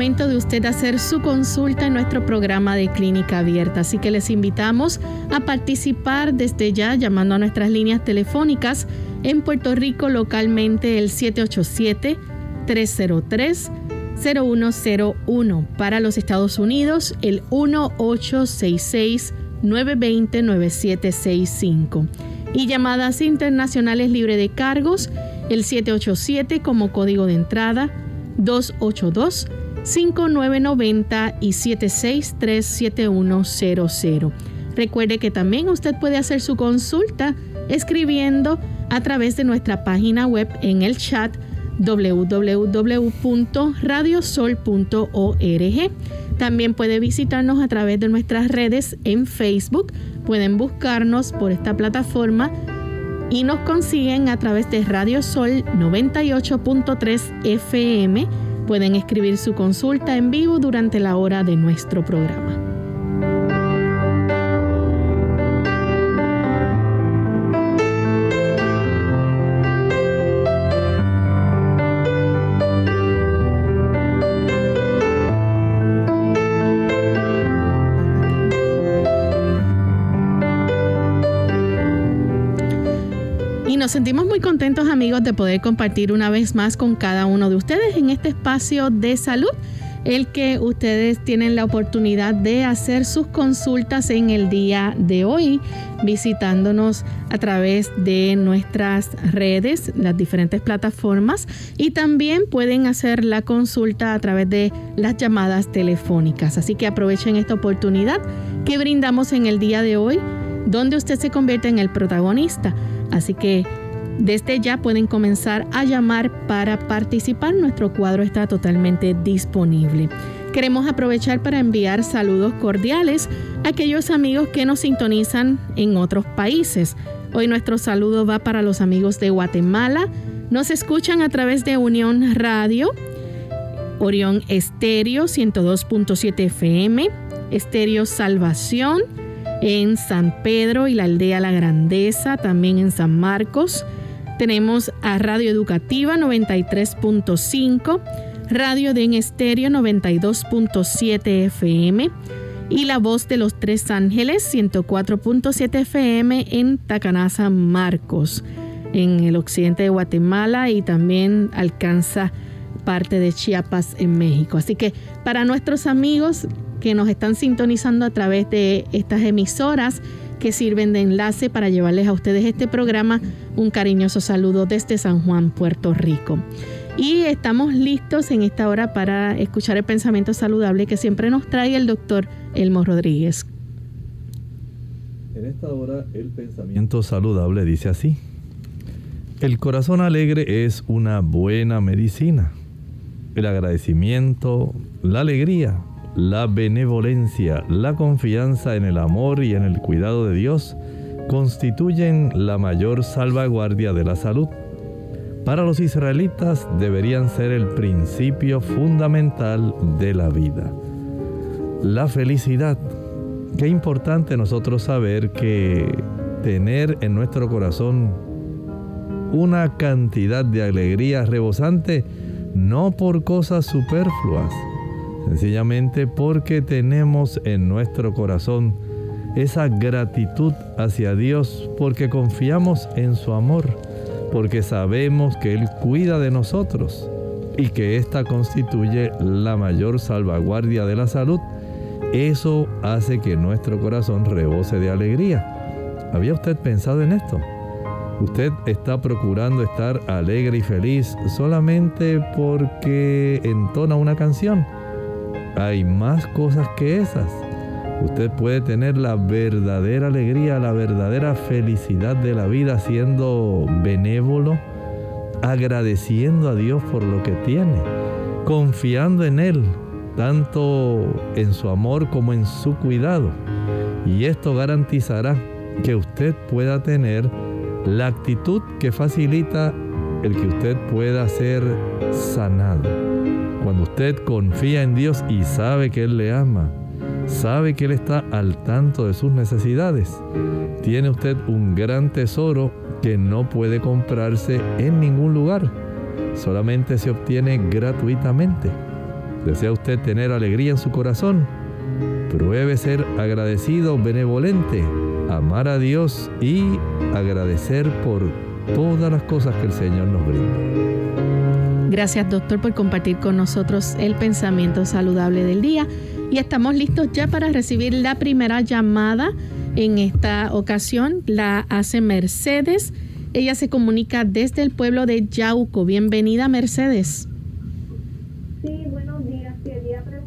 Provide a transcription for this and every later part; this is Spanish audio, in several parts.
De hacer su consulta en nuestro programa de clínica abierta. Así que les invitamos a participar desde ya llamando a nuestras líneas telefónicas en Puerto Rico localmente el 787-303-0101. Para los Estados Unidos el 1866-920-9765. Y llamadas internacionales libre de cargos el 787 como código de entrada 282 5990 y 7637100. Recuerde que también usted puede hacer su consulta escribiendo a través de nuestra página web en el chat www.radiosol.org. También puede visitarnos a través de nuestras redes en Facebook. Pueden buscarnos por esta plataforma y nos consiguen a través de Radio Sol 98.3 FM Pueden escribir su consulta en vivo durante la hora de nuestro programa. Nos sentimos muy contentos amigos de poder compartir una vez más con cada uno de ustedes en este espacio de salud, el que ustedes tienen la oportunidad de hacer sus consultas en el día de hoy, visitándonos a través de nuestras redes, las diferentes plataformas, y también pueden hacer la consulta a través de las llamadas telefónicas. Así que aprovechen esta oportunidad que brindamos en el día de hoy, donde usted se convierte en el protagonista Así que desde ya pueden comenzar a llamar para participar. Nuestro cuadro está totalmente disponible. Queremos aprovechar para enviar saludos cordiales a aquellos amigos que nos sintonizan en otros países. Hoy nuestro saludo va para los amigos de Guatemala. Nos escuchan a través de Unión Radio, Orión Estéreo 102.7 FM, Estéreo Salvación, en San Pedro y la aldea La Grandeza, también en San Marcos. Tenemos a Radio Educativa 93.5, Radio de en Estéreo 92.7 FM y La Voz de los Tres Ángeles 104.7 FM en Tacanaza, Marcos, en el occidente de Guatemala y también alcanza parte de Chiapas en México. Así que para nuestros amigos que nos están sintonizando a través de estas emisoras que sirven de enlace para llevarles a ustedes este programa. Un cariñoso saludo desde San Juan, Puerto Rico. Y estamos listos en esta hora para escuchar el pensamiento saludable que siempre nos trae el doctor Elmo Rodríguez. En esta hora el pensamiento saludable dice así. El corazón alegre es una buena medicina. El agradecimiento, la alegría, la benevolencia, la confianza en el amor y en el cuidado de Dios constituyen la mayor salvaguardia de la salud. para los israelitas deberían ser el principio fundamental de la vida. La felicidad. Qué importante nosotros saber que tener en nuestro corazón una cantidad de alegría rebosante, no por cosas superfluas, sencillamente porque tenemos en nuestro corazón esa gratitud hacia Dios, porque confiamos en su amor, porque sabemos que Él cuida de nosotros y que ésta constituye la mayor salvaguardia de la salud. Eso hace que nuestro corazón rebose de alegría. ¿Había usted pensado en esto? Usted está procurando estar alegre y feliz solamente porque entona una canción. Hay más cosas que esas. Usted puede tener la verdadera alegría, la verdadera felicidad de la vida siendo benévolo, agradeciendo a Dios por lo que tiene, confiando en Él, tanto en su amor como en su cuidado. Y esto garantizará que usted pueda tener la actitud que facilita el que usted pueda ser sanado. Cuando usted confía en Dios y sabe que Él le ama, sabe que Él está al tanto de sus necesidades, tiene usted un gran tesoro que no puede comprarse en ningún lugar. Solamente se obtiene gratuitamente. ¿Desea usted tener alegría en su corazón? Pruebe ser agradecido, benevolente amar a Dios y agradecer por todas las cosas que el Señor nos brinda. Gracias doctor por compartir con nosotros el pensamiento saludable del día y estamos listos ya para recibir la primera llamada. En esta ocasión la hace Mercedes. Ella se comunica desde el pueblo de Yauco. Bienvenida Mercedes.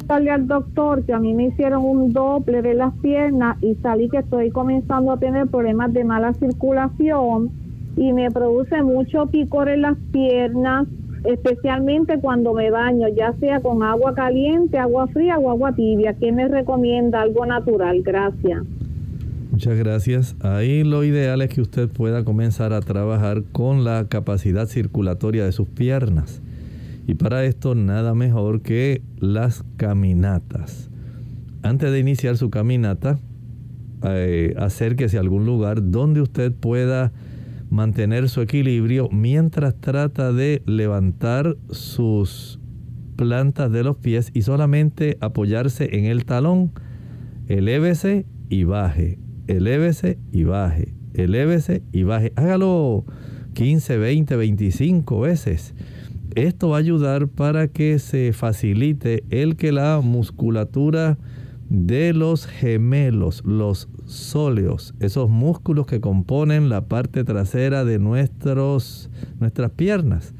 al doctor que a mí me hicieron un doble de las piernas y salí que estoy comenzando a tener problemas de mala circulación y me produce mucho picor en las piernas, especialmente cuando me baño, ya sea con agua caliente, agua fría o agua tibia. ¿Qué me recomienda? Algo natural. Gracias. Muchas gracias. Ahí lo ideal es que usted pueda comenzar a trabajar con la capacidad circulatoria de sus piernas. Y para esto nada mejor que las caminatas. Antes de iniciar su caminata, eh, acérquese a algún lugar donde usted pueda mantener su equilibrio mientras trata de levantar sus plantas de los pies y solamente apoyarse en el talón. Elévese y baje, elévese y baje, elévese y baje. Hágalo 15, 20, 25 veces. Esto va a ayudar para que se facilite el que la musculatura de los gemelos, los sóleos, esos músculos que componen la parte trasera de nuestros, nuestras piernas.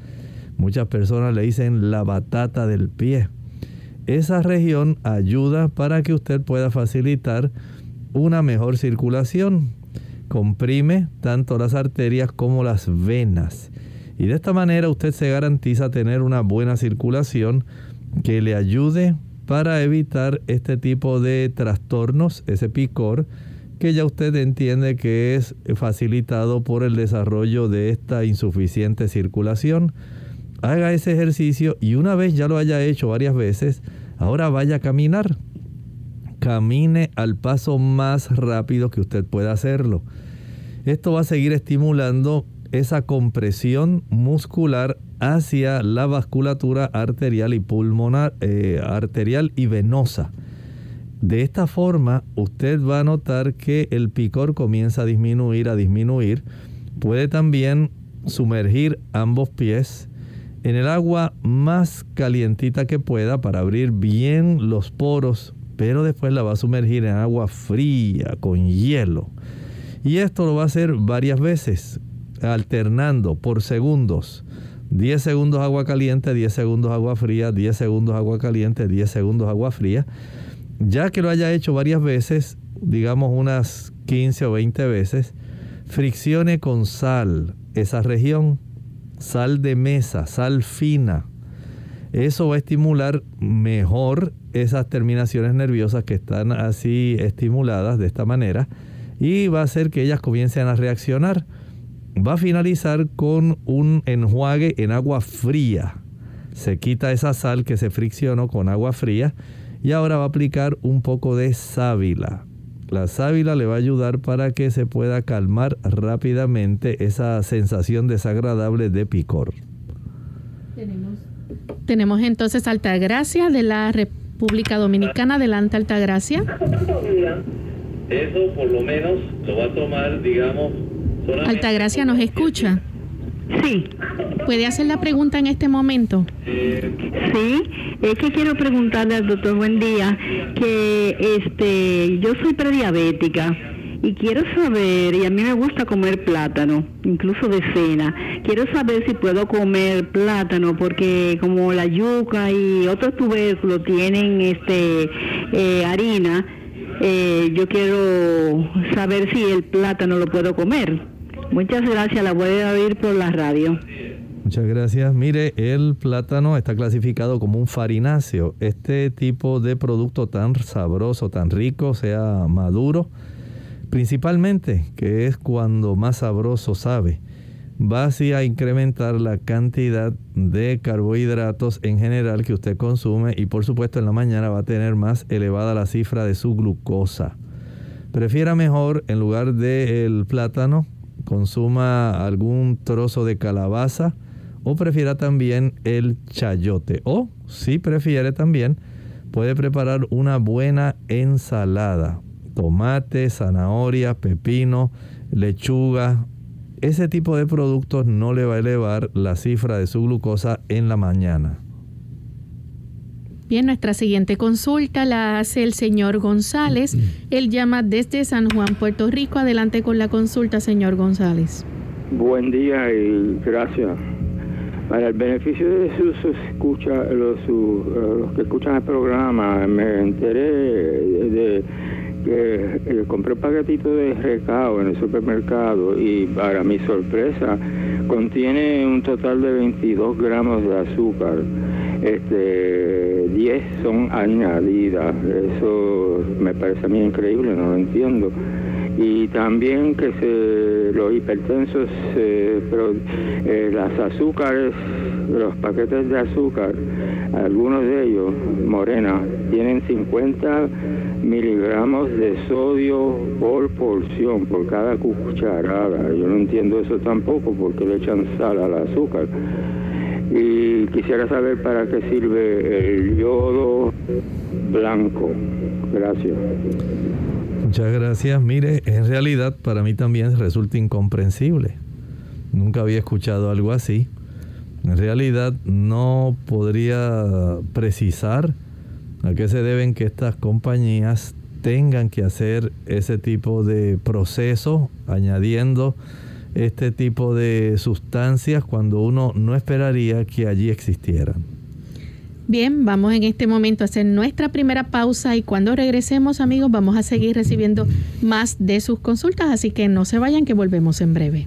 Muchas personas le dicen la batata del pie. Esa región ayuda para que usted pueda facilitar una mejor circulación. Comprime tanto las arterias como las venas. Y de esta manera usted se garantiza tener una buena circulación que le ayude para evitar este tipo de trastornos, ese picor, que ya usted entiende que es facilitado por el desarrollo de esta insuficiente circulación. Haga ese ejercicio y una vez ya lo haya hecho varias veces, ahora vaya a caminar. Camine al paso más rápido que usted pueda hacerlo. Esto va a seguir estimulando esa compresión muscular hacia la vasculatura arterial y pulmonar, eh, arterial y venosa. De esta forma, usted va a notar que el picor comienza a disminuir, a disminuir. Puede también sumergir ambos pies en el agua más calientita que pueda para abrir bien los poros, pero después la va a sumergir en agua fría, con hielo. Y esto lo va a hacer varias veces alternando por segundos. 10 segundos agua caliente, 10 segundos agua fría, 10 segundos agua caliente, 10 segundos agua fría. Ya que lo haya hecho varias veces, digamos unas 15 o 20 veces, friccione con sal esa región, sal de mesa, sal fina. Eso va a estimular mejor esas terminaciones nerviosas que están así estimuladas de esta manera y va a hacer que ellas comiencen a reaccionar va a finalizar con un enjuague en agua fría. Se quita esa sal que se friccionó con agua fría y ahora va a aplicar un poco de sábila. La sábila le va a ayudar para que se pueda calmar rápidamente esa sensación desagradable de picor. Tenemos, tenemos entonces Altagracia de la República Dominicana. Adelante, Altagracia. Eso por lo menos lo va a tomar, digamos, Altagracia, ¿nos escucha? Sí. ¿Puede hacer la pregunta en este momento? Sí, es que quiero preguntarle al doctor, buen día, que este, yo soy prediabética y quiero saber, y a mí me gusta comer plátano, incluso de cena, quiero saber si puedo comer plátano porque como la yuca y otros tubérculos tienen este eh, harina, eh, yo quiero saber si el plátano lo puedo comer. Muchas gracias, la voy a oír por la radio. Muchas gracias. Mire, el plátano está clasificado como un farináceo. Este tipo de producto tan sabroso, tan rico, sea maduro, principalmente, que es cuando más sabroso sabe, va así a incrementar la cantidad de carbohidratos en general que usted consume y por supuesto en la mañana va a tener más elevada la cifra de su glucosa. Prefiera mejor en lugar del plátano consuma algún trozo de calabaza o prefiera también el chayote. O si prefiere también, puede preparar una buena ensalada. Tomate, zanahoria, pepino, lechuga. Ese tipo de productos no le va a elevar la cifra de su glucosa en la mañana. Bien, nuestra siguiente consulta la hace el señor González. Él llama desde San Juan, Puerto Rico. Adelante con la consulta, señor González. Buen día y gracias. Para el beneficio de sus escucha, los, los que escuchan el programa, me enteré de, que eh, compré un paquetito de recao en el supermercado y para mi sorpresa contiene un total de 22 gramos de azúcar este 10 son añadidas. Eso me parece a mí increíble, no lo entiendo. Y también que se, los hipertensos, eh, las azúcares, los paquetes de azúcar, algunos de ellos, morena, tienen 50 miligramos de sodio por porción, por cada cucharada. Yo no entiendo eso tampoco, porque le echan sal al azúcar y quisiera saber para qué sirve el yodo blanco. Gracias. Muchas gracias. Mire, en realidad para mí también resulta incomprensible. Nunca había escuchado algo así. En realidad no podría precisar a qué se deben que estas compañías tengan que hacer ese tipo de proceso añadiendo este tipo de sustancias cuando uno no esperaría que allí existieran. Bien, vamos en este momento a hacer nuestra primera pausa y cuando regresemos amigos vamos a seguir recibiendo más de sus consultas, así que no se vayan que volvemos en breve.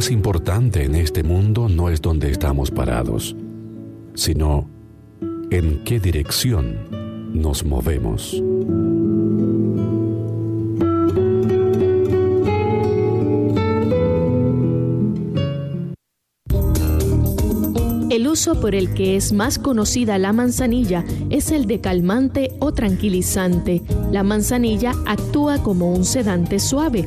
Más importante en este mundo no es donde estamos parados, sino en qué dirección nos movemos. El uso por el que es más conocida la manzanilla es el de calmante o tranquilizante. La manzanilla actúa como un sedante suave.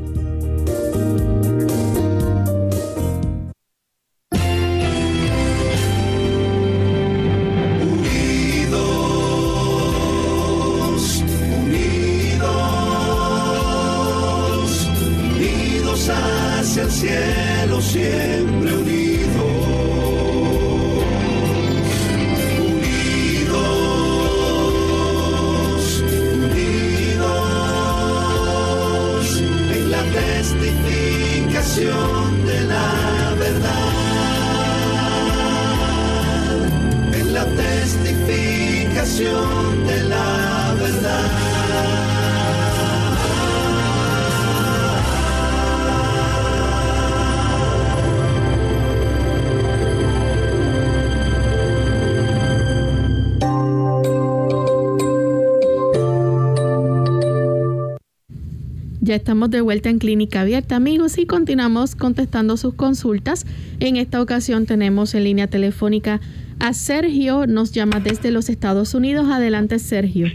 Ya estamos de vuelta en Clínica Abierta, amigos, y continuamos contestando sus consultas. En esta ocasión tenemos en línea telefónica a Sergio, nos llama desde los Estados Unidos. Adelante, Sergio.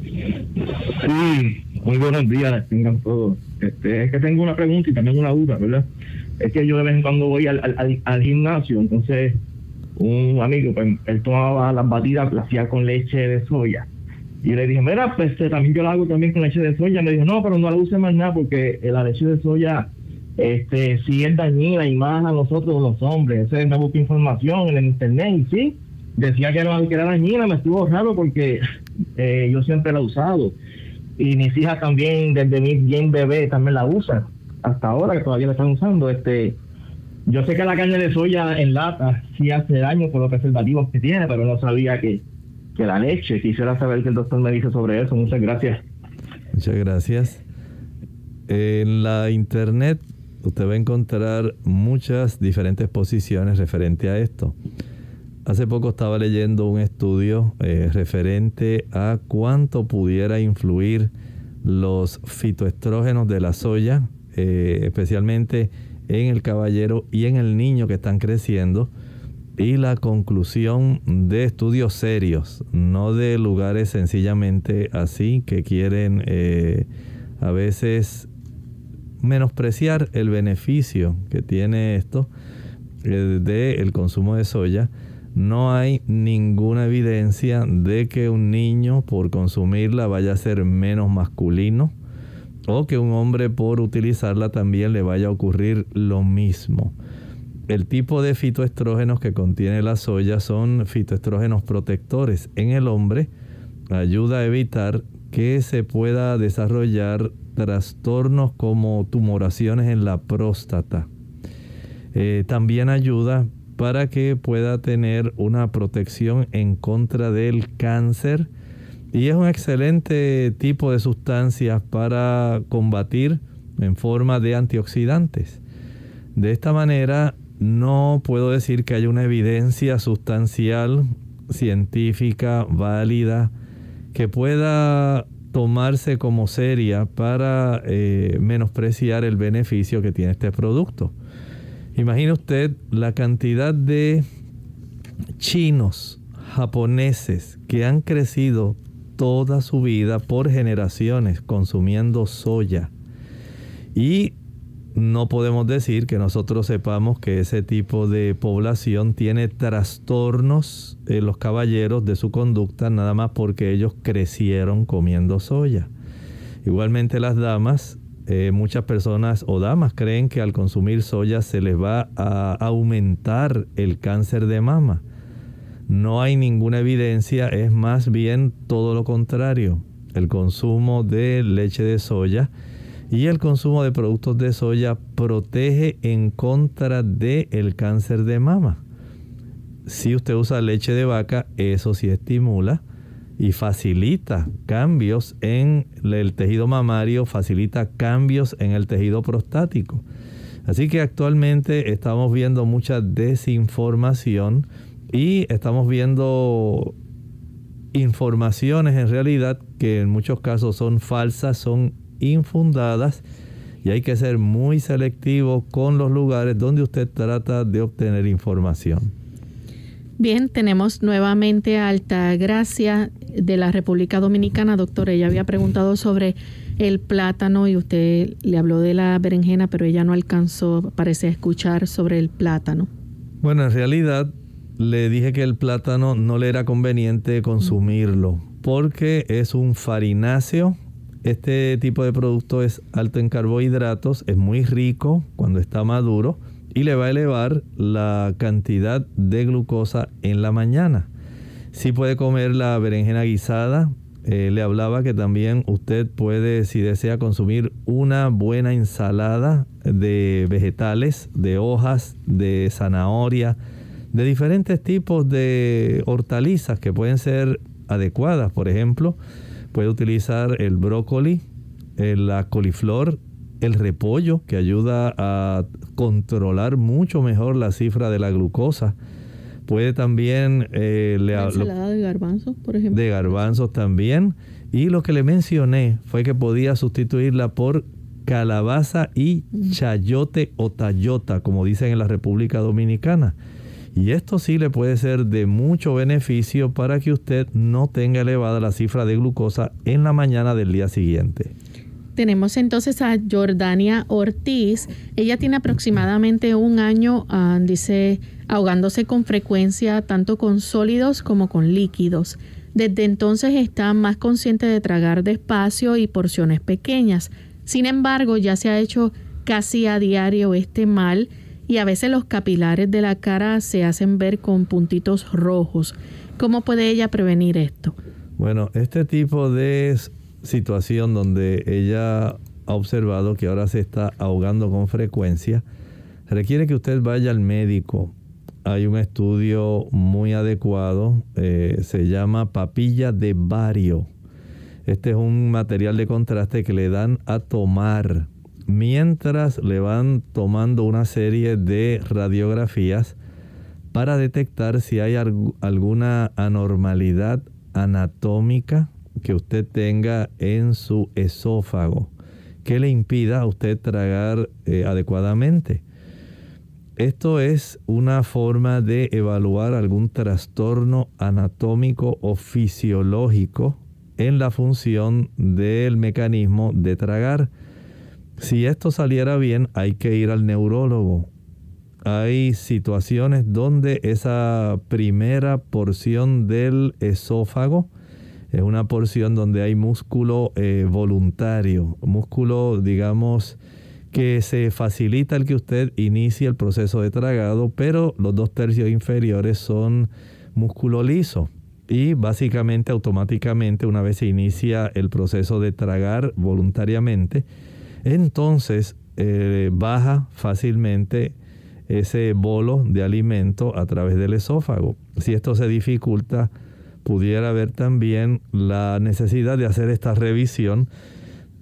Sí, muy buenos días, tengan todos. Este, es que tengo una pregunta y también una duda, ¿verdad? Es que yo de vez en cuando voy al, gimnasio, entonces un amigo, pues, él tomaba las batidas, las hacía con leche de soya y le dije, mira, pues este, también yo lo hago también con leche de soya. Me dijo, no, pero no la use más nada porque la leche de soya este sí es dañina y más a nosotros los hombres. Ese me busqué información en el internet y sí, decía que era, era dañina. Me estuvo raro porque eh, yo siempre la he usado. Y mis hijas también, desde mi bien bebé, también la usan. Hasta ahora que todavía la están usando. este Yo sé que la carne de soya en lata sí hace daño por los preservativos que tiene, pero no sabía que que la leche. Quisiera saber qué el doctor me dice sobre eso. Muchas gracias. Muchas gracias. En la internet usted va a encontrar muchas diferentes posiciones referente a esto. Hace poco estaba leyendo un estudio eh, referente a cuánto pudiera influir los fitoestrógenos de la soya, eh, especialmente en el caballero y en el niño que están creciendo y la conclusión de estudios serios, no de lugares sencillamente así que quieren eh, a veces menospreciar el beneficio que tiene esto eh, del consumo de soya. No hay ninguna evidencia de que un niño por consumirla vaya a ser menos masculino o que un hombre por utilizarla también le vaya a ocurrir lo mismo. El tipo de fitoestrógenos que contiene la soya son fitoestrógenos protectores en el hombre. Ayuda a evitar que se pueda desarrollar trastornos como tumoraciones en la próstata. Eh, también ayuda para que pueda tener una protección en contra del cáncer y es un excelente tipo de sustancia para combatir en forma de antioxidantes. De esta manera no puedo decir que haya una evidencia sustancial, científica, válida, que pueda tomarse como seria para eh, menospreciar el beneficio que tiene este producto. Imagine usted la cantidad de chinos, japoneses, que han crecido toda su vida por generaciones consumiendo soya. Y no podemos decir que nosotros sepamos que ese tipo de población tiene trastornos en los caballeros de su conducta nada más porque ellos crecieron comiendo soya. Igualmente las damas, eh, muchas personas o damas creen que al consumir soya se les va a aumentar el cáncer de mama. No hay ninguna evidencia, es más bien todo lo contrario. El consumo de leche de soya y el consumo de productos de soya protege en contra del cáncer de mama. si usted usa leche de vaca, eso sí estimula y facilita cambios en el tejido mamario, facilita cambios en el tejido prostático. Así que actualmente estamos viendo mucha desinformación y estamos viendo informaciones en realidad que en muchos casos son falsas, son infundadas y hay que ser muy selectivo con los lugares donde usted trata de obtener información. Bien, tenemos nuevamente a Altagracia de la República Dominicana. Doctor, ella había preguntado sobre el plátano y usted le habló de la berenjena, pero ella no alcanzó, parece, a escuchar sobre el plátano. Bueno, en realidad le dije que el plátano no le era conveniente consumirlo porque es un farináceo. Este tipo de producto es alto en carbohidratos, es muy rico cuando está maduro y le va a elevar la cantidad de glucosa en la mañana. Si puede comer la berenjena guisada, eh, le hablaba que también usted puede, si desea, consumir una buena ensalada de vegetales, de hojas, de zanahoria, de diferentes tipos de hortalizas que pueden ser adecuadas. Por ejemplo, puede utilizar el brócoli, la coliflor, el repollo, que ayuda a controlar mucho mejor la cifra de la glucosa. Puede también... Eh, ensalada de garbanzos, por ejemplo. De garbanzos también. Y lo que le mencioné fue que podía sustituirla por calabaza y chayote o tayota, como dicen en la República Dominicana. Y esto sí le puede ser de mucho beneficio para que usted no tenga elevada la cifra de glucosa en la mañana del día siguiente. Tenemos entonces a Jordania Ortiz. Ella tiene aproximadamente un año, ah, dice, ahogándose con frecuencia tanto con sólidos como con líquidos. Desde entonces está más consciente de tragar despacio y porciones pequeñas. Sin embargo, ya se ha hecho casi a diario este mal y a veces los capilares de la cara se hacen ver con puntitos rojos. ¿Cómo puede ella prevenir esto? Bueno, este tipo de situación donde ella ha observado que ahora se está ahogando con frecuencia, requiere que usted vaya al médico. Hay un estudio muy adecuado, eh, se llama papilla de bario. Este es un material de contraste que le dan a tomar mientras le van tomando una serie de radiografías para detectar si hay alguna anormalidad anatómica que usted tenga en su esófago que le impida a usted tragar eh, adecuadamente. Esto es una forma de evaluar algún trastorno anatómico o fisiológico en la función del mecanismo de tragar. Si esto saliera bien, hay que ir al neurólogo. Hay situaciones donde esa primera porción del esófago es una porción donde hay músculo eh, voluntario, músculo, digamos, que se facilita el que usted inicie el proceso de tragado, pero los dos tercios inferiores son músculo liso. Y básicamente, automáticamente, una vez se inicia el proceso de tragar voluntariamente, entonces eh, baja fácilmente ese bolo de alimento a través del esófago. Si esto se dificulta, pudiera haber también la necesidad de hacer esta revisión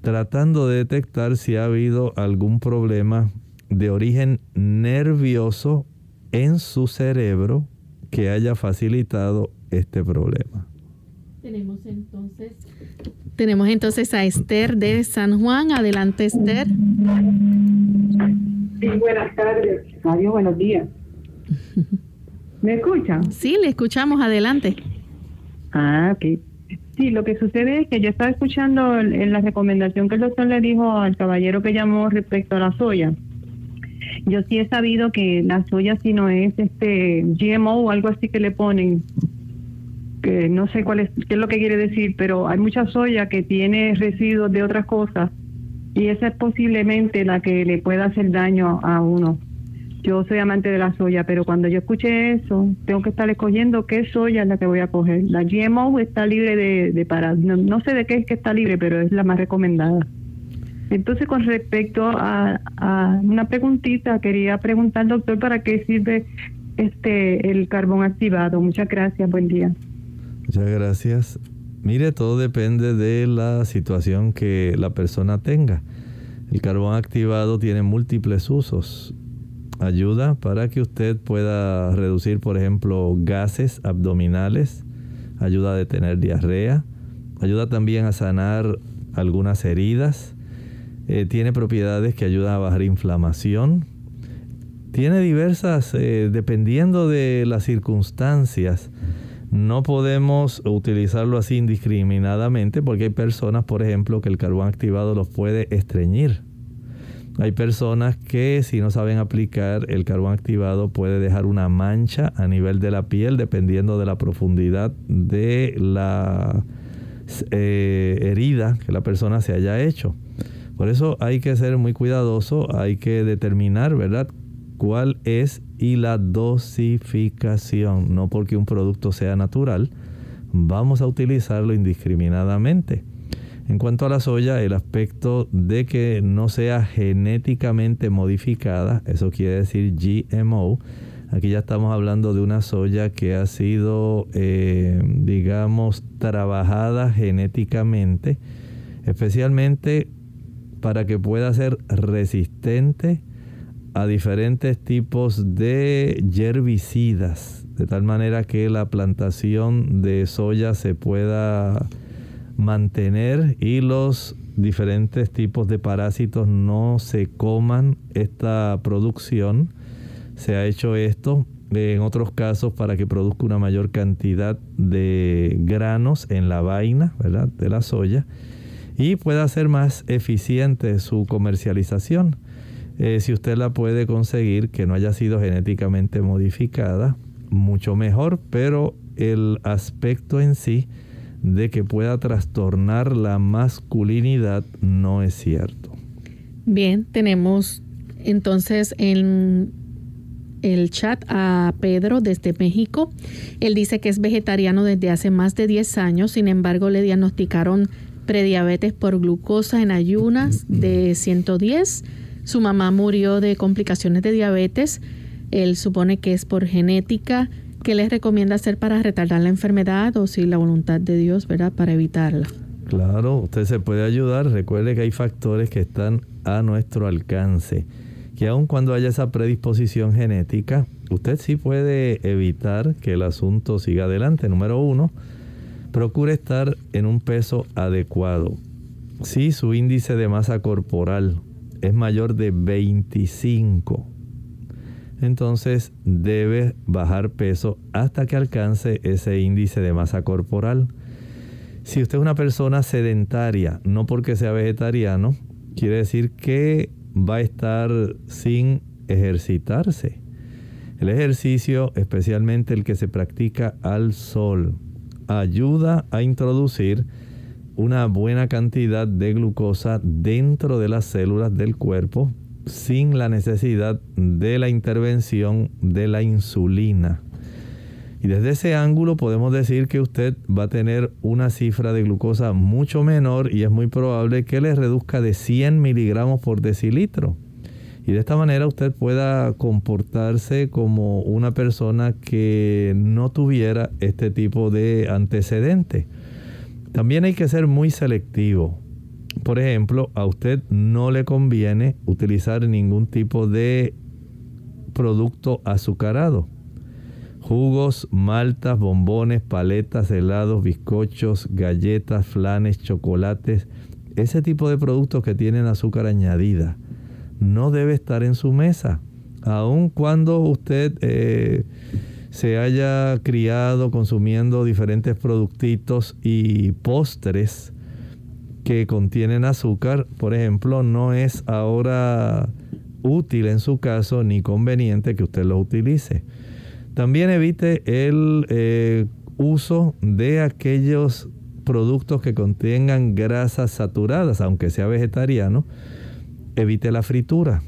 tratando de detectar si ha habido algún problema de origen nervioso en su cerebro que haya facilitado este problema. Tenemos entonces tenemos entonces a Esther de San Juan. Adelante, Esther. Sí, buenas tardes. Adiós, buenos días. ¿Me escuchan? Sí, le escuchamos. Adelante. Ah, ok. Sí, lo que sucede es que yo estaba escuchando en la recomendación que el doctor le dijo al caballero que llamó respecto a la soya. Yo sí he sabido que la soya si no es este GMO o algo así que le ponen, que no sé cuál es, qué es lo que quiere decir, pero hay mucha soya que tiene residuos de otras cosas y esa es posiblemente la que le pueda hacer daño a uno. Yo soy amante de la soya, pero cuando yo escuché eso, tengo que estar escogiendo qué soya es la que voy a coger. La GMO está libre de, de para, no, sé de qué es que está libre, pero es la más recomendada. Entonces, con respecto a, a una preguntita, quería preguntar, doctor, ¿para qué sirve este el carbón activado. Muchas gracias, buen día. Muchas gracias. Mire, todo depende de la situación que la persona tenga. El carbón activado tiene múltiples usos. Ayuda para que usted pueda reducir, por ejemplo, gases abdominales, ayuda a detener diarrea, ayuda también a sanar algunas heridas, eh, tiene propiedades que ayudan a bajar inflamación, tiene diversas, eh, dependiendo de las circunstancias, no podemos utilizarlo así indiscriminadamente porque hay personas, por ejemplo, que el carbón activado los puede estreñir. Hay personas que si no saben aplicar el carbón activado puede dejar una mancha a nivel de la piel dependiendo de la profundidad de la eh, herida que la persona se haya hecho. Por eso hay que ser muy cuidadoso, hay que determinar, ¿verdad?, cuál es y la dosificación. No porque un producto sea natural, vamos a utilizarlo indiscriminadamente. En cuanto a la soya, el aspecto de que no sea genéticamente modificada, eso quiere decir GMO, aquí ya estamos hablando de una soya que ha sido, eh, digamos, trabajada genéticamente, especialmente para que pueda ser resistente a diferentes tipos de herbicidas, de tal manera que la plantación de soya se pueda mantener y los diferentes tipos de parásitos no se coman esta producción. Se ha hecho esto en otros casos para que produzca una mayor cantidad de granos en la vaina ¿verdad? de la soya y pueda ser más eficiente su comercialización. Eh, si usted la puede conseguir que no haya sido genéticamente modificada, mucho mejor, pero el aspecto en sí de que pueda trastornar la masculinidad no es cierto. Bien, tenemos entonces en el chat a Pedro desde México. Él dice que es vegetariano desde hace más de 10 años, sin embargo le diagnosticaron prediabetes por glucosa en ayunas de 110 su mamá murió de complicaciones de diabetes. Él supone que es por genética. ¿Qué les recomienda hacer para retardar la enfermedad o si la voluntad de Dios, ¿verdad? Para evitarla. Claro, usted se puede ayudar. Recuerde que hay factores que están a nuestro alcance. Que aun cuando haya esa predisposición genética, usted sí puede evitar que el asunto siga adelante. Número uno, procure estar en un peso adecuado. Si su índice de masa corporal es mayor de 25, entonces debe bajar peso hasta que alcance ese índice de masa corporal. Si usted es una persona sedentaria, no porque sea vegetariano, quiere decir que va a estar sin ejercitarse. El ejercicio, especialmente el que se practica al sol, ayuda a introducir una buena cantidad de glucosa dentro de las células del cuerpo sin la necesidad de la intervención de la insulina. Y desde ese ángulo podemos decir que usted va a tener una cifra de glucosa mucho menor y es muy probable que le reduzca de 100 miligramos por decilitro. Y de esta manera usted pueda comportarse como una persona que no tuviera este tipo de antecedente. También hay que ser muy selectivo. Por ejemplo, a usted no le conviene utilizar ningún tipo de producto azucarado. Jugos, maltas, bombones, paletas, helados, bizcochos, galletas, flanes, chocolates, ese tipo de productos que tienen azúcar añadida, no debe estar en su mesa. Aun cuando usted eh, se haya criado consumiendo diferentes productitos y postres que contienen azúcar, por ejemplo, no es ahora útil en su caso ni conveniente que usted lo utilice. También evite el eh, uso de aquellos productos que contengan grasas saturadas, aunque sea vegetariano. Evite la fritura.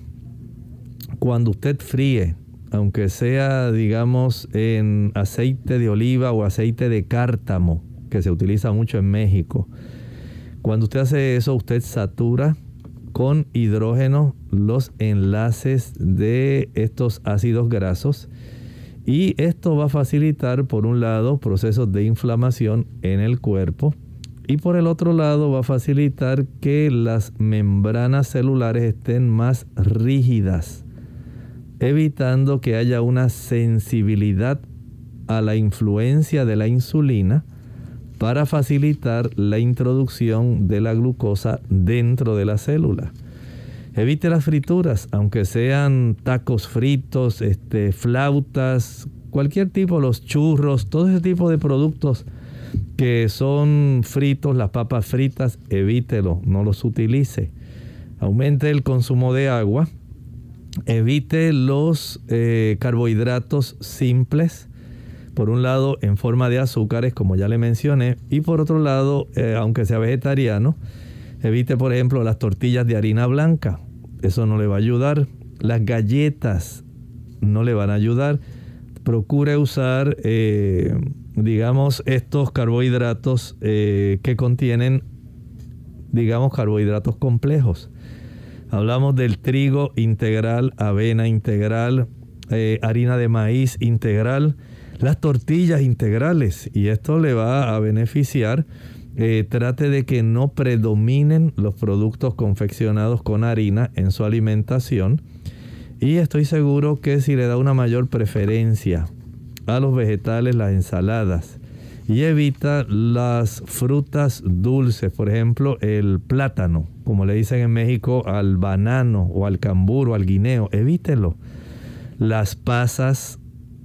Cuando usted fríe aunque sea, digamos, en aceite de oliva o aceite de cártamo, que se utiliza mucho en México. Cuando usted hace eso, usted satura con hidrógeno los enlaces de estos ácidos grasos Y esto va a facilitar, por un lado, procesos de inflamación en el cuerpo y por el otro lado va a facilitar que las membranas celulares estén más rígidas, evitando que haya una sensibilidad a la influencia de la insulina para facilitar la introducción de la glucosa dentro de la célula. Evite las frituras, aunque sean tacos fritos, este, flautas, cualquier tipo, los churros, todo ese tipo de productos que son fritos, las papas fritas, evítelo, no los utilice. Aumente el consumo de agua, evite los eh, carbohidratos simples, por un lado en forma de azúcares, como ya le mencioné, y por otro lado, eh, aunque sea vegetariano, evite por ejemplo las tortillas de harina blanca, eso no le va a ayudar. Las galletas no le van a ayudar. Procure usar, eh, digamos, estos carbohidratos que contienen, digamos, carbohidratos complejos. Hablamos del trigo integral, avena integral, eh, harina de maíz integral, las tortillas integrales. Y esto le va a beneficiar. trate de que no predominen los productos confeccionados con harina en su alimentación y estoy seguro que si le da una mayor preferencia a los vegetales, las ensaladas, y evita las frutas dulces, por ejemplo, el plátano, como le dicen en México al banano o al cambur o al guineo, evítelo. Las pasas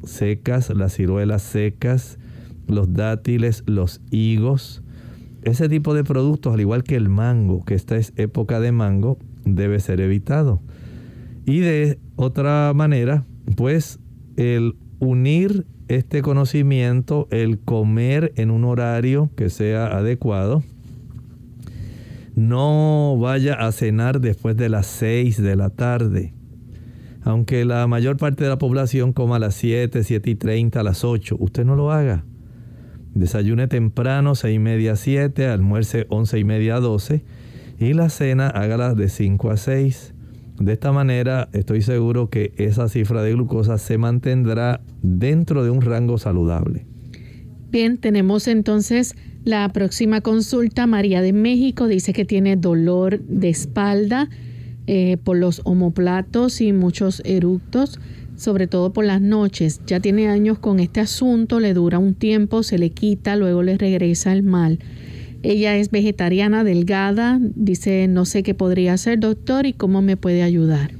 secas, las ciruelas secas, los dátiles, los higos, ese tipo de productos, al igual que el mango, que esta es época de mango, debe ser evitado. Y de otra manera, pues el unir este conocimiento, el comer en un horario que sea adecuado, no vaya a cenar después de las 6 de la tarde. Aunque la mayor parte de la población coma a las 7, 7 y 30, a las 8, usted no lo haga. Desayune temprano, 6 y media, 7, almuerce 11 y media, 12 y la cena hágala de 5 a 6. De esta manera estoy seguro que esa cifra de glucosa se mantendrá dentro de un rango saludable. Bien, tenemos entonces la próxima consulta. María de México dice que tiene dolor de espalda eh, por los omoplatos y muchos eructos, sobre todo por las noches. Ya tiene años con este asunto, le dura un tiempo, se le quita, luego le regresa el mal. Ella es vegetariana, delgada, dice no sé qué podría hacer doctor y cómo me puede ayudar.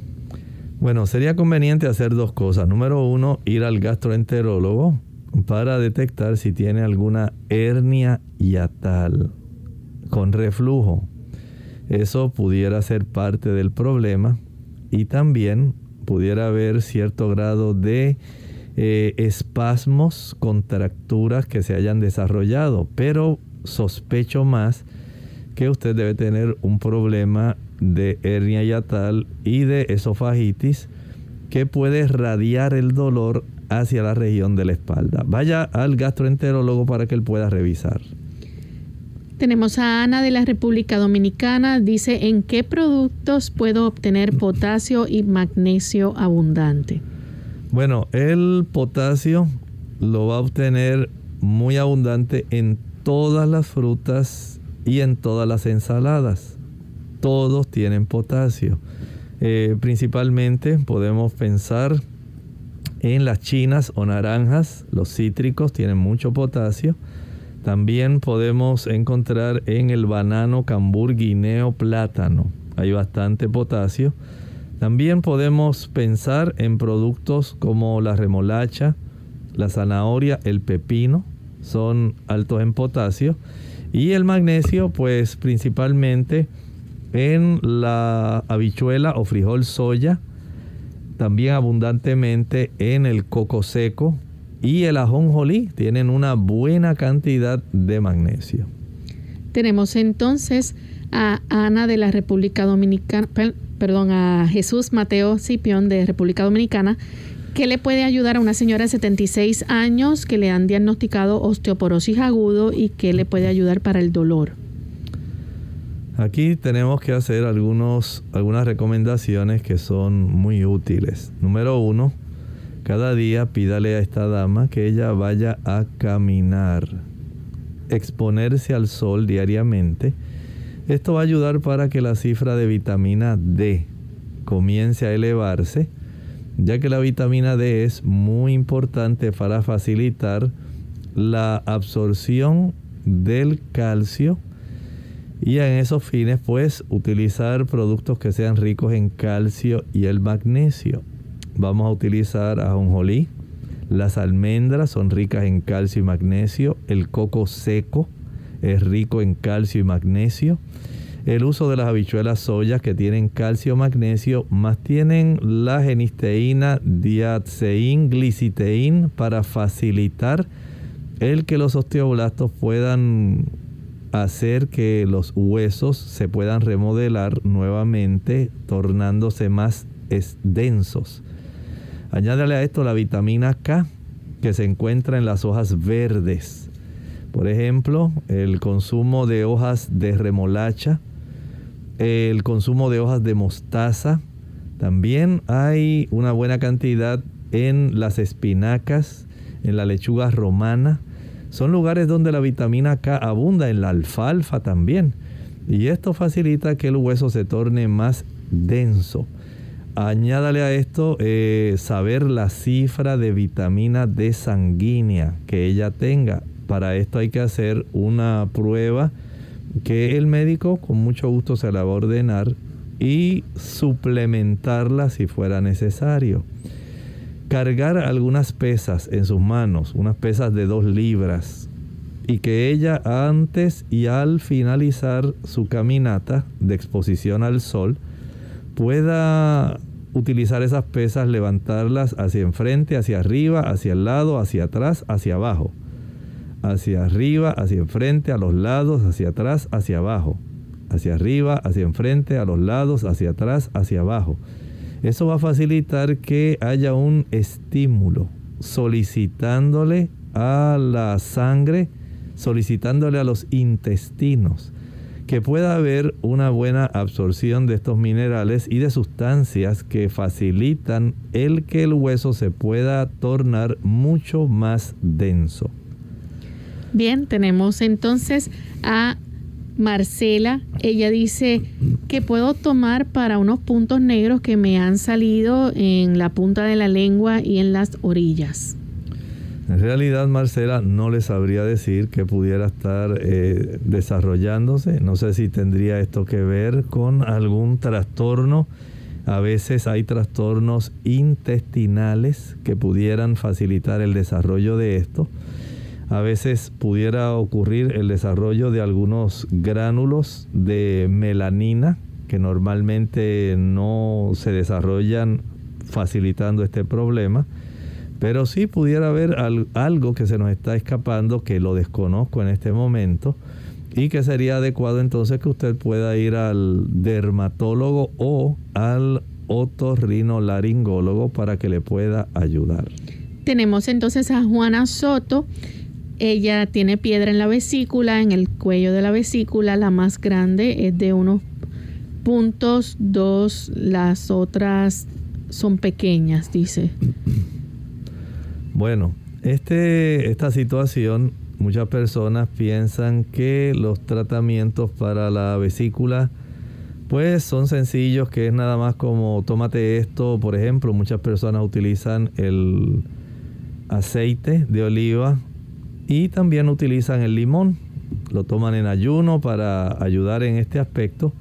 Bueno, sería conveniente hacer dos cosas. Número uno, ir al gastroenterólogo para detectar si tiene alguna hernia yatal con reflujo. Eso pudiera ser parte del problema y también pudiera haber cierto grado de eh, espasmos, contracturas que se hayan desarrollado, pero sospecho más que usted debe tener un problema de hernia yatal y de esofagitis que puede radiar el dolor hacia la región de la espalda. Vaya al gastroenterólogo para que él pueda revisar. Tenemos a Ana de la República Dominicana. Dice, ¿en qué productos puedo obtener potasio y magnesio abundante? Bueno, el potasio lo va a obtener muy abundante en todas las frutas y en todas las ensaladas. Todos tienen potasio. Eh, principalmente podemos pensar en las chinas o naranjas, los cítricos tienen mucho potasio. También podemos encontrar en el banano, cambur, guineo, plátano. Hay bastante potasio. También podemos pensar en productos como la remolacha, la zanahoria, el pepino, son altos en potasio. Y el magnesio, pues principalmente en la habichuela o frijol soya, también abundantemente en el coco seco y el ajonjolí, tienen una buena cantidad de magnesio. Tenemos entonces a Ana de la República Dominicana, perdón, a Jesús Mateo Cipión de República Dominicana, ¿Qué le puede ayudar a una señora de 76 años que le han diagnosticado osteoporosis agudo y qué le puede ayudar para el dolor? Aquí tenemos que hacer algunos, algunas recomendaciones que son muy útiles. Número uno, cada día pídale a esta dama que ella vaya a caminar, exponerse al sol diariamente. Esto va a ayudar para que la cifra de vitamina D comience a elevarse, ya que la vitamina D es muy importante para facilitar la absorción del calcio y en esos fines pues utilizar productos que sean ricos en calcio y el magnesio. Vamos a utilizar ajonjolí, las almendras son ricas en calcio y magnesio, el coco seco es rico en calcio y magnesio. El uso de las habichuelas soya que tienen calcio magnesio, más tienen la genisteína, diatsein, gliciteín para facilitar el que los osteoblastos puedan hacer que los huesos se puedan remodelar nuevamente, tornándose más densos. Añádale a esto la vitamina K que se encuentra en las hojas verdes. Por ejemplo, el consumo de hojas de remolacha, el consumo de hojas de mostaza. También hay una buena cantidad en las espinacas, en la lechuga romana, son lugares donde la vitamina K abunda, en la alfalfa también. Y esto facilita que el hueso se torne más denso. Añádale a esto eh, saber la cifra de vitamina D sanguínea que ella tenga. Para esto hay que hacer una prueba que el médico con mucho gusto se la va a ordenar y suplementarla si fuera necesario cargar algunas pesas en sus manos, unas pesas de dos libras, y que ella antes y al finalizar su caminata de exposición al sol pueda utilizar esas pesas, levantarlas hacia enfrente, hacia arriba, hacia el lado, hacia atrás, hacia abajo. Hacia arriba, hacia enfrente, a los lados, hacia atrás, hacia abajo. Hacia arriba, hacia enfrente, a los lados, hacia atrás, hacia abajo eso va a facilitar que haya un estímulo solicitándole a la sangre, solicitándole a los intestinos que pueda haber una buena absorción de estos minerales y de sustancias que facilitan el que el hueso se pueda tornar mucho más denso. Bien, tenemos entonces a Marcela, ella dice que puedo tomar para unos puntos negros que me han salido en la punta de la lengua y en las orillas. En realidad, Marcela, no le sabría decir que pudiera estar eh, desarrollándose. No sé si tendría esto que ver con algún trastorno. A veces hay trastornos intestinales que pudieran facilitar el desarrollo de esto a veces pudiera ocurrir el desarrollo de algunos gránulos de melanina que normalmente no se desarrollan facilitando este problema. Pero sí pudiera haber algo que se nos está escapando que lo desconozco en este momento y que sería adecuado entonces que usted pueda ir al dermatólogo o al otorrinolaringólogo para que le pueda ayudar. Tenemos entonces a Juana Soto ella tiene piedra en la vesícula, en el cuello de la vesícula, la más grande es de unos puntos, dos, las otras son pequeñas, dice. Bueno, este, esta situación, muchas personas piensan que los tratamientos para la vesícula, pues son sencillos, que es nada más como tómate esto, por ejemplo, muchas personas utilizan el aceite de oliva y también utilizan el limón. Lo toman en ayuno para ayudar en este aspecto.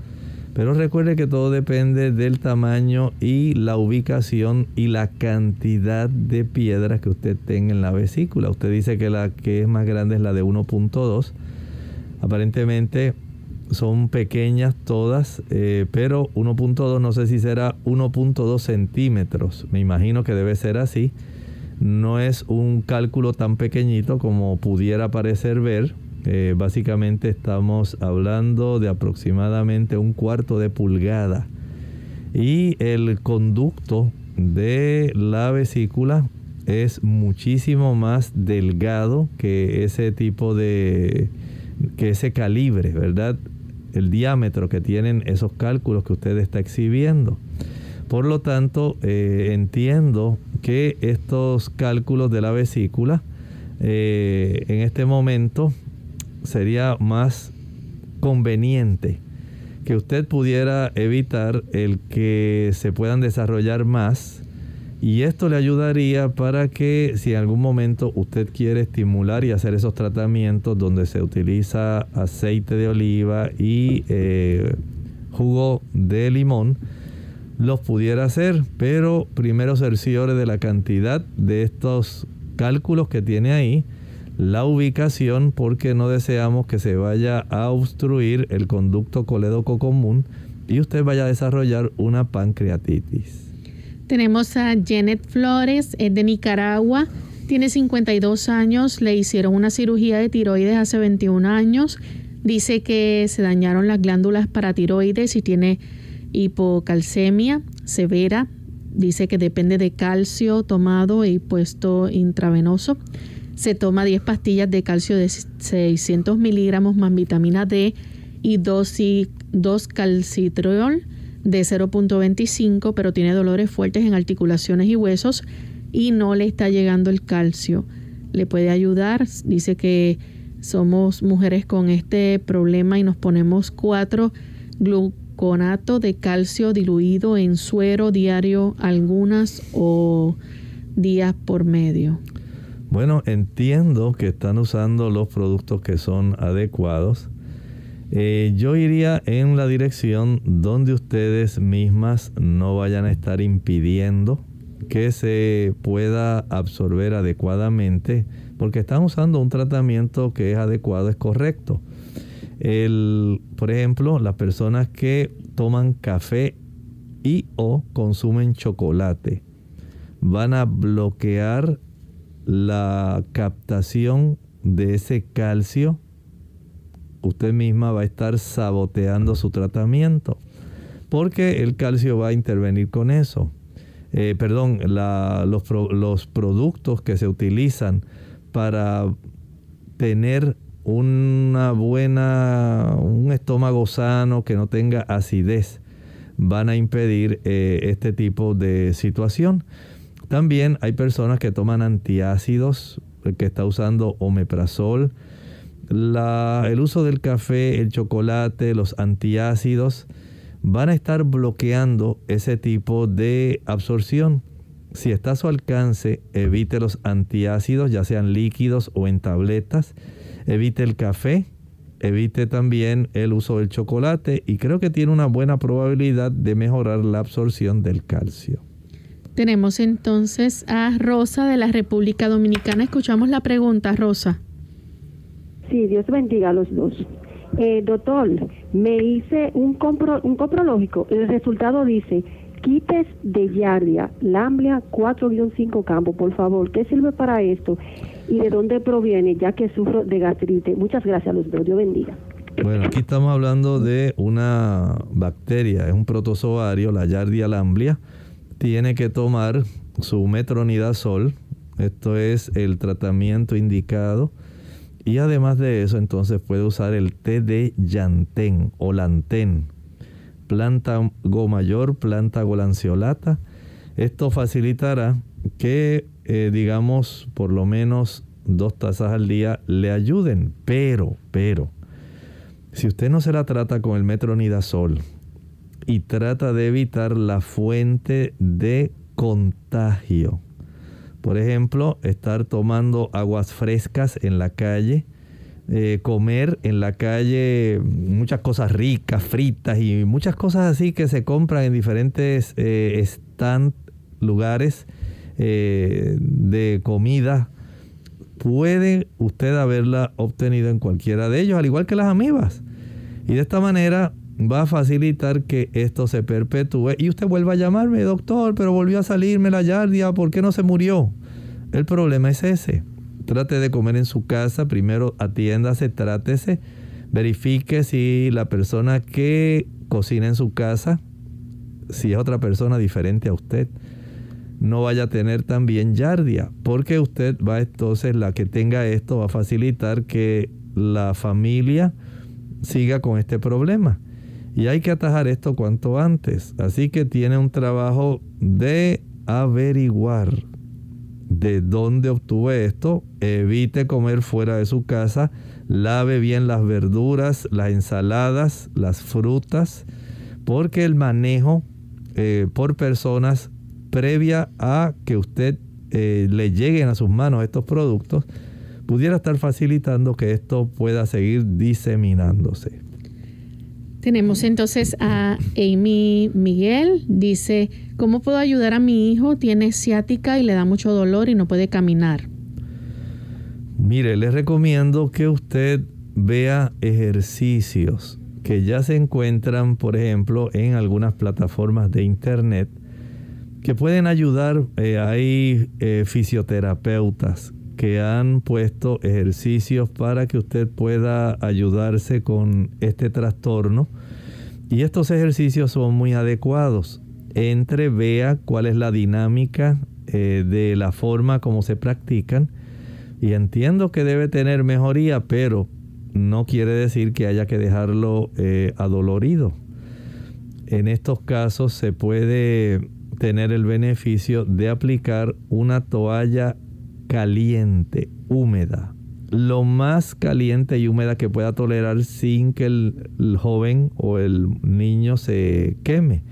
Pero recuerde que todo depende del tamaño y la ubicación y la cantidad de piedras que usted tenga en la vesícula. Usted dice que la que es más grande es la de 1.2. Aparentemente son pequeñas todas, eh, pero 1.2 no sé si será 1.2 centímetros. Me imagino que debe ser así no es un cálculo tan pequeñito como pudiera parecer ver. Eh, básicamente estamos hablando de aproximadamente un cuarto de pulgada. Y el conducto de la vesícula es muchísimo más delgado que ese tipo de, que ese calibre, ¿verdad? El diámetro que tienen esos cálculos que usted está exhibiendo. Por lo tanto, eh, entiendo que estos cálculos de la vesícula eh, en este momento sería más conveniente que usted pudiera evitar el que se puedan desarrollar más y esto le ayudaría para que si en algún momento usted quiere estimular y hacer esos tratamientos donde se utiliza aceite de oliva y eh, jugo de limón, los pudiera hacer, pero primero cerciore de la cantidad de estos cálculos que tiene ahí, la ubicación, porque no deseamos que se vaya a obstruir el conducto colédoco común y usted vaya a desarrollar una pancreatitis. Tenemos a Janet Flores, es de Nicaragua, tiene 52 años, le hicieron una cirugía de tiroides hace 21 años, dice que se dañaron las glándulas paratiroides y tiene hipocalcemia severa, dice que depende de calcio tomado y puesto intravenoso. Se toma 10 pastillas de calcio de 600 miligramos más vitamina D y 2, 2 calcitriol de 0.25, pero tiene dolores fuertes en articulaciones y huesos y no le está llegando el calcio. Le puede ayudar, dice que somos mujeres con este problema y nos ponemos cuatro gluconato de calcio diluido en suero diario algunas o días por medio. Bueno, entiendo que están usando los productos que son adecuados eh, yo iría en la dirección donde ustedes mismas no vayan a estar impidiendo que se pueda absorber adecuadamente, porque están usando un tratamiento que es adecuado, es correcto. Por ejemplo, las personas que toman café y o consumen chocolate van a bloquear la captación de ese calcio usted misma va a estar saboteando su tratamiento, porque el calcio va a intervenir con eso. Eh, perdón, los, los productos que se utilizan para tener una buena, un estómago sano que no tenga acidez, van a impedir eh, este tipo de situación. También hay personas que toman antiácidos, el que está usando omeprazol, el uso del café, el chocolate, los antiácidos van a estar bloqueando ese tipo de absorción. Si está a su alcance, evite los antiácidos, ya sean líquidos o en tabletas. Evite el café, evite también el uso del chocolate y creo que tiene una buena probabilidad de mejorar la absorción del calcio. Tenemos entonces a Rosa de la República Dominicana. Escuchamos la pregunta, Rosa. Sí, Dios bendiga a los dos. Eh, doctor, me hice un, compro, un coprológico. El resultado dice, quites de yardia, lamblia 4-5 campo, por favor. ¿Qué sirve para esto? ¿Y de dónde proviene? Ya que sufro de gastrite. Muchas gracias dos. Dios bendiga. Bueno, aquí estamos hablando de una bacteria, es un protozoario, la Yardia lamblia. Tiene que tomar su metronidazol. Esto es el tratamiento indicado y además de eso, entonces puede usar el té de llantén o lantén, planta go mayor, planta golanceolata. Esto facilitará que, eh, digamos, por lo menos dos tazas al día le ayuden. Pero, pero, si usted no se la trata con el metronidazol y trata de evitar la fuente de contagio, por ejemplo, estar tomando aguas frescas en la calle, eh, comer en la calle muchas cosas ricas, fritas y muchas cosas así que se compran en diferentes eh, stand, lugares eh, de comida. Puede usted haberla obtenido en cualquiera de ellos, al igual que las amibas. Y de esta manera va a facilitar que esto se perpetúe y usted vuelva a llamarme, doctor, pero volvió a salirme la yardia, ¿por qué no se murió? El problema es ese. Trate de comer en su casa, primero atiéndase, trátese, verifique si la persona que cocina en su casa, si es otra persona diferente a usted, no vaya a tener también yardia, porque usted va entonces, la que tenga esto, va a facilitar que la familia siga con este problema. Y hay que atajar esto cuanto antes. Así que tiene un trabajo de averiguar de dónde obtuve esto. Evite comer fuera de su casa. Lave bien las verduras, las ensaladas, las frutas. Porque el manejo eh, por personas previa a que usted eh, le lleguen a sus manos estos productos, pudiera estar facilitando que esto pueda seguir diseminándose. Tenemos entonces a Amy Miguel. Dice, ¿cómo puedo ayudar a mi hijo? Tiene ciática y le da mucho dolor y no puede caminar. Mire, les recomiendo que usted vea ejercicios que ya se encuentran, por ejemplo, en algunas plataformas de internet que pueden ayudar. Eh, hay eh, fisioterapeutas que han puesto ejercicios para que usted pueda ayudarse con este trastorno. Y estos ejercicios son muy adecuados. Entre, vea cuál es la dinámica eh, de la forma como se practican. Y entiendo que debe tener mejoría, pero no quiere decir que haya que dejarlo adolorido. En estos casos se puede tener el beneficio de aplicar una toalla caliente, húmeda, lo más caliente y húmeda que pueda tolerar sin que el, joven o el niño se queme.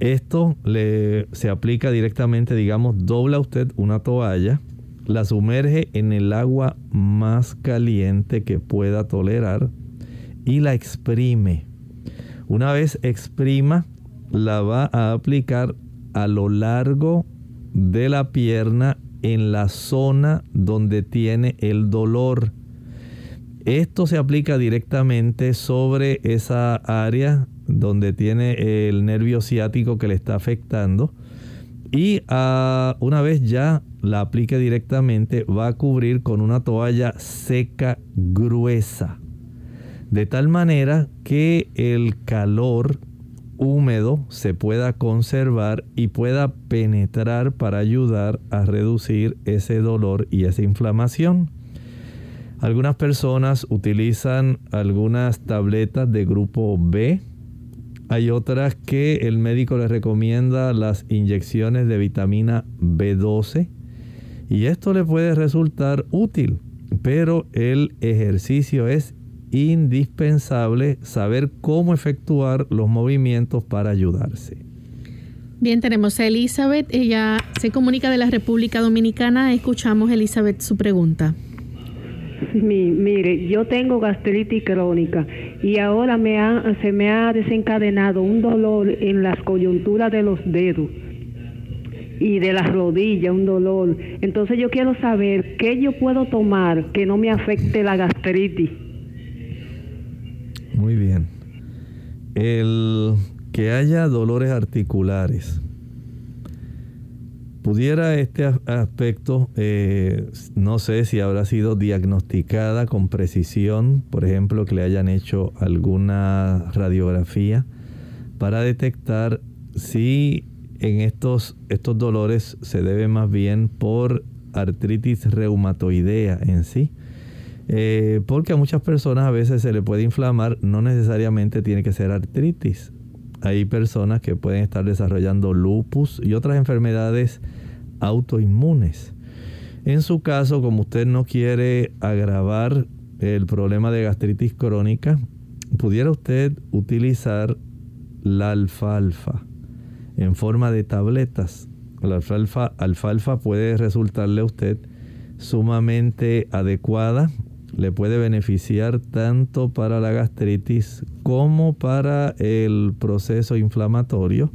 Esto le, se aplica directamente, digamos, dobla usted una toalla, la sumerge en el agua más caliente que pueda tolerar y la exprime. Una vez exprima, la va a aplicar a lo largo de la pierna en la zona donde tiene el dolor. Esto se aplica directamente sobre esa área donde tiene el nervio ciático que le está afectando. Y ah, una vez ya la aplique directamente, va a cubrir con una toalla seca gruesa. De tal manera que el calor húmedo se pueda conservar y pueda penetrar para ayudar a reducir ese dolor y esa inflamación. Algunas personas utilizan algunas tabletas de grupo B. Hay otras que el médico les recomienda las inyecciones de vitamina B12 y esto le puede resultar útil, pero el ejercicio es indispensable saber cómo efectuar los movimientos para ayudarse. Bien, tenemos a Elizabeth. Ella se comunica de la República Dominicana. Escuchamos, Elizabeth, su pregunta. mire, yo tengo gastritis crónica y ahora me se me ha desencadenado un dolor en las coyunturas de los dedos y de las rodillas, un dolor. Entonces yo quiero saber qué yo puedo tomar que no me afecte la gastritis. Muy bien. El que haya dolores articulares. Pudiera este aspecto, eh, no sé si habrá sido diagnosticada con precisión, por ejemplo, que le hayan hecho alguna radiografía para detectar si en estos, estos dolores se debe más bien por artritis reumatoidea en sí eh, porque a muchas personas a veces se le puede inflamar, no necesariamente tiene que ser artritis. Hay personas que pueden estar desarrollando lupus y otras enfermedades autoinmunes. En su caso, como usted no quiere agravar el problema de gastritis crónica, pudiera usted utilizar la alfalfa en forma de tabletas. La alfalfa, alfalfa puede resultarle a usted sumamente adecuada le puede beneficiar tanto para la gastritis como para el proceso inflamatorio,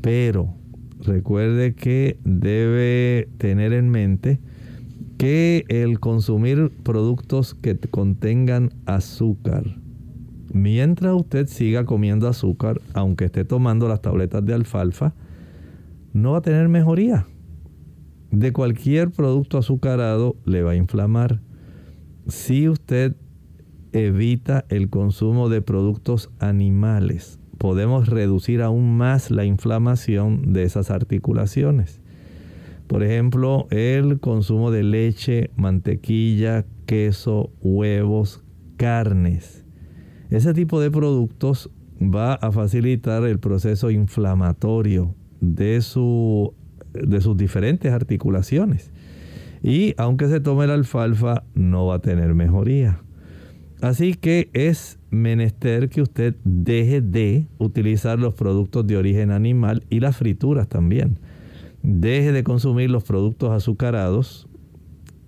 pero recuerde que debe tener en mente que el consumir productos que contengan azúcar, mientras usted siga comiendo azúcar, aunque esté tomando las tabletas de alfalfa, no va a tener mejoría. De cualquier producto azucarado le va a inflamar si usted evita el consumo de productos animales, podemos reducir aún más la inflamación de esas articulaciones. Por ejemplo, el consumo de leche, mantequilla, queso, huevos, carnes. Ese tipo de productos va a facilitar el proceso inflamatorio de, de sus diferentes articulaciones. Y aunque se tome la alfalfa, no va a tener mejoría. Así que es menester que usted deje de utilizar los productos de origen animal y las frituras también. Deje de consumir los productos azucarados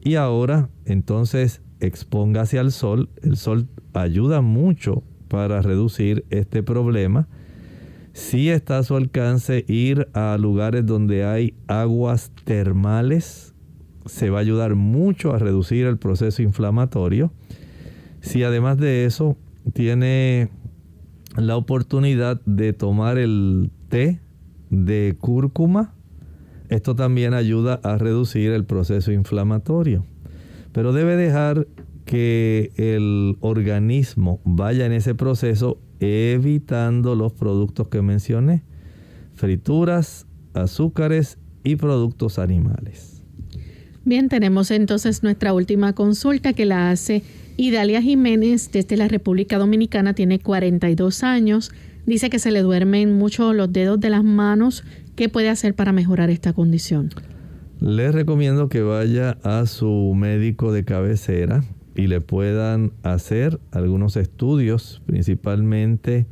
y ahora entonces expóngase al sol. El sol ayuda mucho para reducir este problema. Si está a su alcance ir a lugares donde hay aguas termales, se va a ayudar mucho a reducir el proceso inflamatorio. Si además de eso tiene la oportunidad de tomar el té de cúrcuma, esto también ayuda a reducir el proceso inflamatorio. Pero debe dejar que el organismo vaya en ese proceso evitando los productos que mencioné, frituras, azúcares y productos animales. Bien, tenemos entonces nuestra última consulta que la hace Idalia Jiménez desde la República Dominicana, tiene 42 años, dice que se le duermen mucho los dedos de las manos. ¿Qué puede hacer para mejorar esta condición? Les recomiendo que vaya a su médico de cabecera y le puedan hacer algunos estudios, principalmente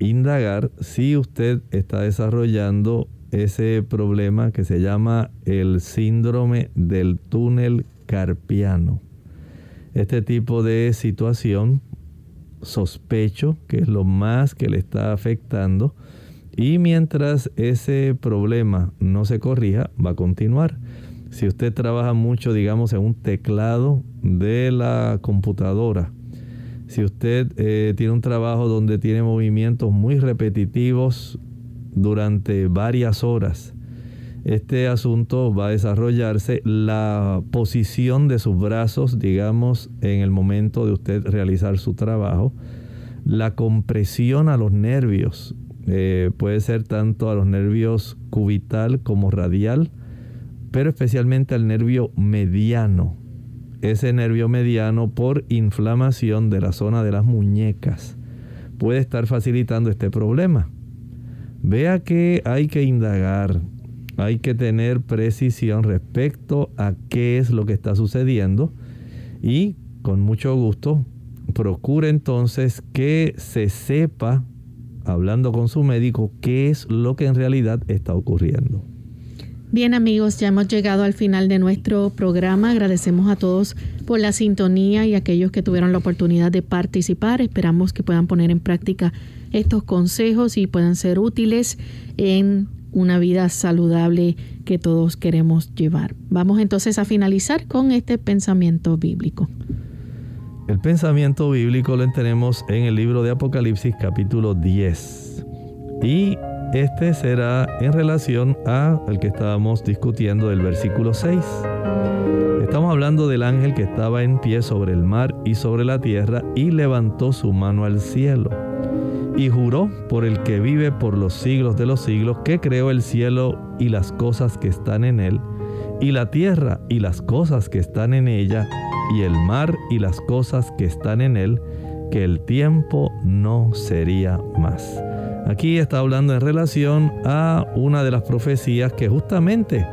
indagar si usted está desarrollando ese problema que se llama el síndrome del túnel carpiano. Este tipo de situación sospecho que es lo más que le está afectando y mientras ese problema no se corrija va a continuar. Si usted trabaja mucho, digamos, en un teclado de la computadora, si usted eh, tiene un trabajo donde tiene movimientos muy repetitivos durante varias horas, este asunto va a desarrollarse la posición de sus brazos, digamos, en el momento de usted realizar su trabajo, la compresión a los nervios, eh, puede ser tanto a los nervios cubital como radial, pero especialmente al nervio mediano. Ese nervio mediano por inflamación de la zona de las muñecas puede estar facilitando este problema. Vea que hay que indagar, hay que tener precisión respecto a qué es lo que está sucediendo y con mucho gusto procure entonces que se sepa, hablando con su médico, qué es lo que en realidad está ocurriendo. Bien amigos, ya hemos llegado al final de nuestro programa. Agradecemos a todos por la sintonía y a aquellos que tuvieron la oportunidad de participar. Esperamos que puedan poner en práctica estos consejos y puedan ser útiles en una vida saludable que todos queremos llevar. Vamos entonces a finalizar con este pensamiento bíblico. El pensamiento bíblico lo tenemos en el libro de Apocalipsis capítulo 10. Y este será en relación a el que estábamos discutiendo del versículo 6. Estamos hablando del ángel que estaba en pie sobre el mar y sobre la tierra y levantó su mano al cielo y juró por el que vive por los siglos de los siglos que creó el cielo y las cosas que están en él y la tierra y las cosas que están en ella y el mar y las cosas que están en él que el tiempo no sería más. Aquí está hablando en relación a una de las profecías que justamente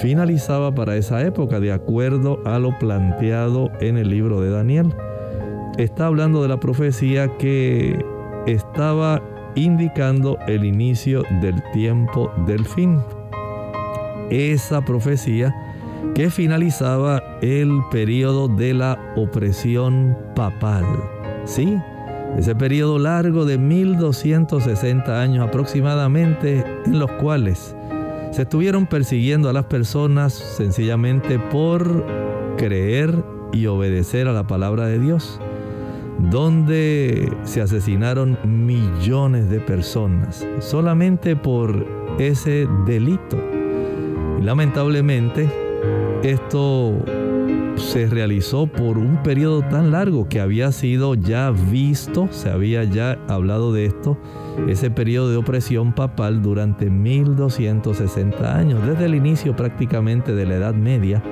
finalizaba para esa época de acuerdo a lo planteado en el libro de Daniel. Está hablando de la profecía que estaba indicando el inicio del tiempo del fin. Esa profecía que finalizaba el periodo de la opresión papal. ¿Sí? Ese periodo largo de 1260 años aproximadamente en los cuales se estuvieron persiguiendo a las personas sencillamente por creer y obedecer a la palabra de Dios, donde se asesinaron millones de personas solamente por ese delito. Lamentablemente esto se realizó por un periodo tan largo que había sido ya visto, se había ya hablado de esto, ese periodo de opresión papal durante 1260 años, desde el inicio prácticamente de la Edad Media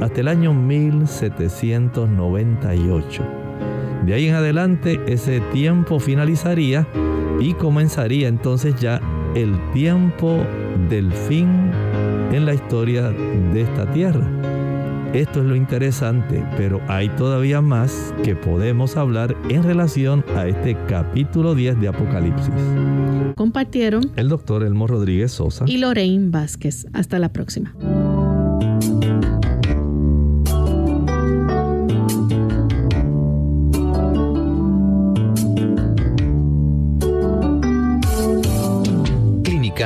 hasta el año 1798. De ahí en adelante ese tiempo finalizaría Y comenzaría entonces ya el tiempo del fin en la historia de esta tierra. Esto es lo interesante, pero hay todavía más que podemos hablar en relación a este capítulo 10 de Apocalipsis. Compartieron el doctor Elmo Rodríguez Sosa y Lorraine Vázquez. Hasta la próxima.